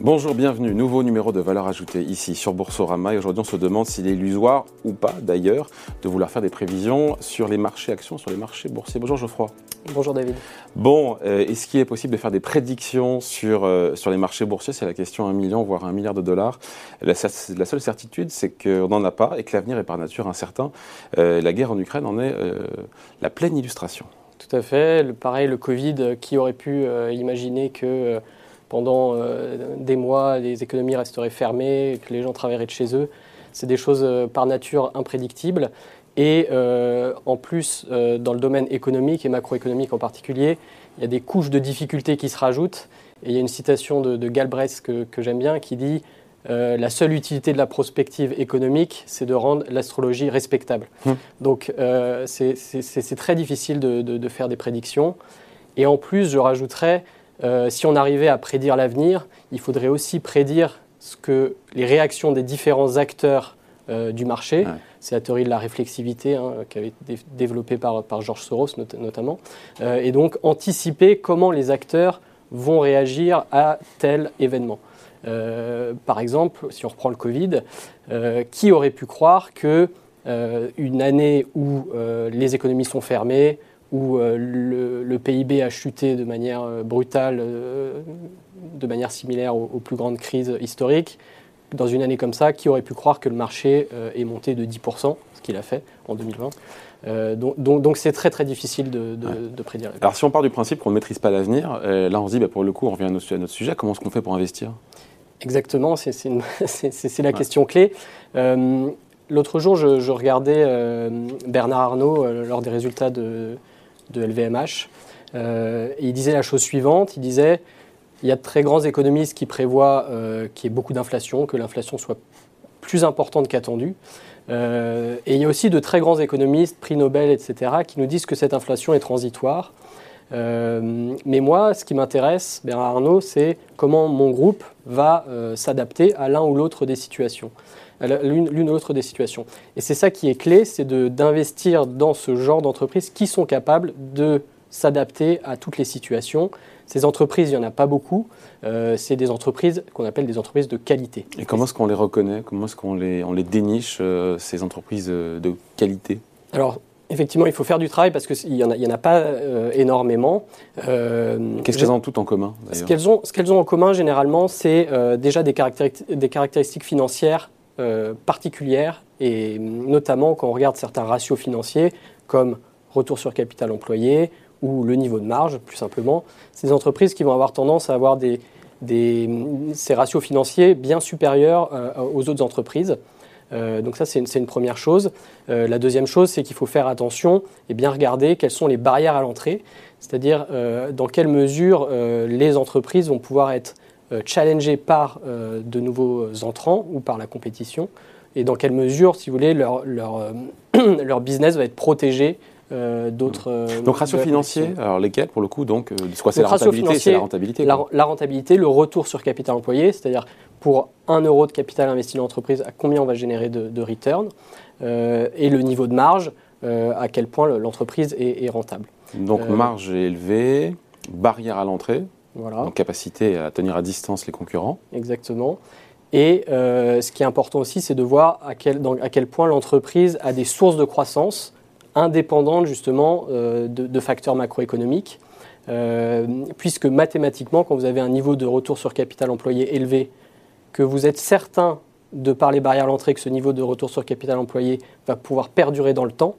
Bonjour, bienvenue. Nouveau numéro de valeur ajoutée ici sur Boursorama. Et aujourd'hui, on se demande s'il est illusoire ou pas, d'ailleurs, de vouloir faire des prévisions sur les marchés actions, sur les marchés boursiers. Bonjour Geoffroy. Bonjour David. Bon, euh, est-ce qu'il est possible de faire des prédictions sur, euh, sur les marchés boursiers? C'est la question à un million, voire un milliard de dollars. La, la seule certitude, c'est qu'on n'en a pas et que l'avenir est par nature incertain. Euh, la guerre en Ukraine en est la pleine illustration. Tout à fait. Le, pareil, le Covid, qui aurait pu imaginer que pendant euh, des mois, les économies resteraient fermées, que les gens travailleraient de chez eux. C'est des choses euh, par nature imprédictibles. Et euh, en plus, dans le domaine économique et macroéconomique en particulier, il y a des couches de difficultés qui se rajoutent. Et il y a une citation de, Galbraith que, j'aime bien qui dit La seule utilité de la prospective économique, c'est de rendre l'astrologie respectable. Hum. Donc c'est très difficile de, de, faire des prédictions. Et en plus, je rajouterais euh, si on arrivait à prédire l'avenir, il faudrait aussi prédire ce que les réactions des différents acteurs euh, du marché. C'est la théorie de la réflexivité hein, qui avait été développée par, par George Soros notamment. Euh, et donc anticiper comment les acteurs vont réagir à tel événement. par exemple, si on reprend le Covid, qui aurait pu croire que une année où les économies sont fermées, où euh, le, PIB a chuté de manière euh, brutale, euh, de manière similaire aux, plus grandes crises historiques. Dans une année comme ça, qui aurait pu croire que le marché est monté de 10%, ce qu'il a fait en 2020 donc, c'est très très difficile de, prédire. Alors si on part du principe qu'on ne maîtrise pas l'avenir, là on se dit bah, pour le coup on revient à notre, sujet, comment est-ce qu'on fait pour investir? Exactement, c'est la question clé. L'autre jour, je, regardais Bernard Arnault lors des résultats de, de LVMH. Euh, il disait la chose suivante, il disait, il y a de très grands économistes qui prévoient euh, qu'il y ait beaucoup d'inflation, que l'inflation soit plus importante qu'attendue. Euh, et il y a aussi de très grands économistes, prix Nobel, etc., qui nous disent que cette inflation est transitoire. Mais moi, ce qui m'intéresse, Bernard Arnault, c'est comment mon groupe va s'adapter à l'un ou l'autre des situations l'une ou l'autre des situations. Et c'est ça qui est clé, c'est d'investir dans ce genre d'entreprises qui sont capables de s'adapter à toutes les situations. Ces entreprises, il n'y en a pas beaucoup. Euh, c'est des entreprises qu'on appelle des entreprises de qualité. Et comment est-ce qu'on les reconnaît? Comment est-ce qu'on les, on les déniche, euh, ces entreprises euh, de qualité? Alors, effectivement, il faut faire du travail parce qu'il n'y en, en, a pas énormément. Qu'est-ce qu'elles ont toutes en commun Ce qu'elles ont, en commun, généralement, c'est déjà des, des caractéristiques financières euh, particulières, et notamment quand on regarde certains ratios financiers, comme retour sur capital employé ou le niveau de marge, plus simplement, c'est des entreprises qui vont avoir tendance à avoir des, ces ratios financiers bien supérieurs euh, aux autres entreprises. Euh, donc ça, c'est une, première chose. la deuxième chose, c'est qu'il faut faire attention et bien regarder quelles sont les barrières à l'entrée, c'est-à-dire dans quelle mesure les entreprises vont pouvoir être euh, challengés par euh, de nouveaux entrants ou par la compétition et dans quelle mesure, si vous voulez, leur, leur, euh, leur business va être protégé d'autres. donc ratio financier, alors lesquels pour le coup donc quoi c'est la rentabilité, c'est la rentabilité. La, rentabilité, le retour sur capital employé, c'est-à-dire pour 1 euro de capital investi dans l'entreprise, à combien on va générer de, return, et le niveau de marge, à quel point l'entreprise est, est, rentable. Donc marge élevée, barrière à l'entrée. Donc capacité à tenir à distance les concurrents. Exactement. Et euh, ce qui est important aussi, c'est de voir à quel, à quel point l'entreprise a des sources de croissance indépendantes justement euh, de, facteurs macroéconomiques. Euh, puisque mathématiquement, quand vous avez un niveau de retour sur capital employé élevé, que vous êtes certain, de par les barrières à l'entrée, que ce niveau de retour sur capital employé va pouvoir perdurer dans le temps,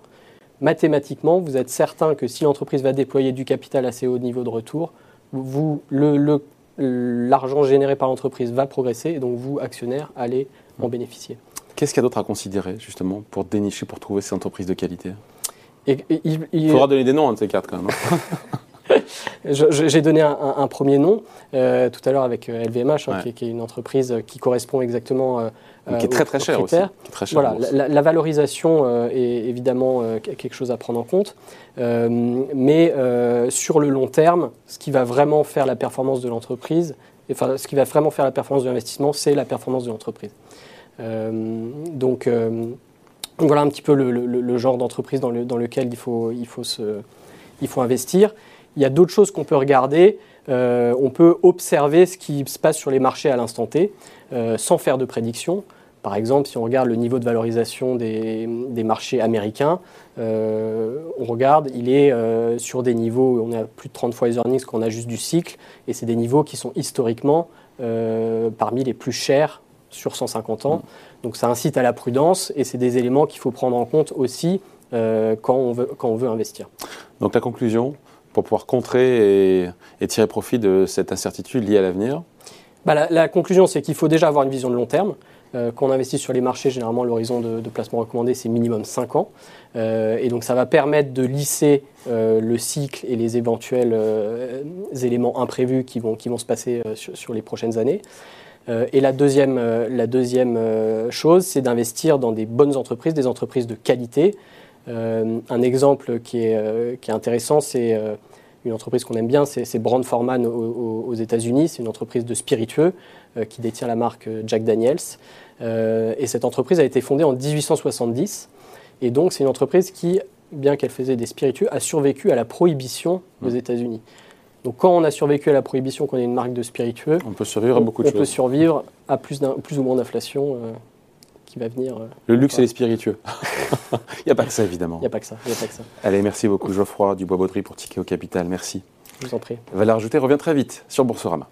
mathématiquement, vous êtes certain que si l'entreprise va déployer du capital assez haut niveau de retour, vous, le, l'argent généré par l'entreprise va progresser et donc vous, actionnaires, allez en mm. bénéficier. Qu'est-ce qu'il y a d'autre à considérer justement pour dénicher, pour trouver ces entreprises de qualité? Il, faudra donner des noms à de ces quatre quand même. Hein. J'ai donné un, premier nom euh, tout à l'heure avec LVMH, euh, hein, qui, est une entreprise qui correspond exactement euh, qui est très très cher aussi. voilà, la, valorisation est évidemment quelque chose à prendre en compte, mais sur le long terme, ce qui va vraiment faire la performance de l'entreprise, enfin ce qui va vraiment faire la performance de l'investissement, c'est la performance de l'entreprise. donc voilà un petit peu le, genre d'entreprise dans, lequel il faut, il faut, se, il faut investir. il y a d'autres choses qu'on peut regarder. on peut observer ce qui se passe sur les marchés à l'instant T sans faire de prédiction. Par exemple, si on regarde le niveau de valorisation des, marchés américains, euh, on regarde, il est euh, sur des niveaux, on a plus de 30 fois les earnings qu'on a juste du cycle, et c'est des niveaux qui sont historiquement euh, parmi les plus chers sur 150 ans. Donc ça incite à la prudence, et c'est des éléments qu'il faut prendre en compte aussi quand, on veut, quand on veut investir. Donc la conclusion, pour pouvoir contrer et, tirer profit de cette incertitude liée à l'avenir? Bah, la conclusion, c'est qu'il faut déjà avoir une vision de long terme. Euh, quand on investit sur les marchés, généralement, l'horizon de, placement recommandé, c'est minimum 5 ans. Euh, et donc, ça va permettre de lisser euh, le cycle et les éventuels éléments imprévus qui vont, qui vont se passer sur, les prochaines années. Et la deuxième, la deuxième chose, c'est d'investir dans des bonnes entreprises, des entreprises de qualité. un exemple qui est, qui est intéressant, c'est une entreprise qu'on aime bien, c'est Brand Forman aux, États-Unis. C'est une entreprise de spiritueux euh, qui détient la marque euh, Jack Daniels. Euh, et cette entreprise a été fondée en 1870. Et donc, c'est une entreprise qui, bien qu'elle faisait des spiritueux, a survécu à la prohibition aux mmh. États-Unis. Donc, quand on a survécu à la prohibition, qu'on est une marque de spiritueux, on peut survivre à beaucoup de choses. On peut survivre à plus, plus ou moins d'inflation qui va venir. Euh, le luxe et les spiritueux. Il n'y a pas que ça, évidemment. Il n'y a, pas que ça. Allez, merci beaucoup, Geoffroy Dubois-Baudry, pour Ticket au Capital. Merci. Je vous en prie. Valeur ajoutée revient très vite sur Boursorama.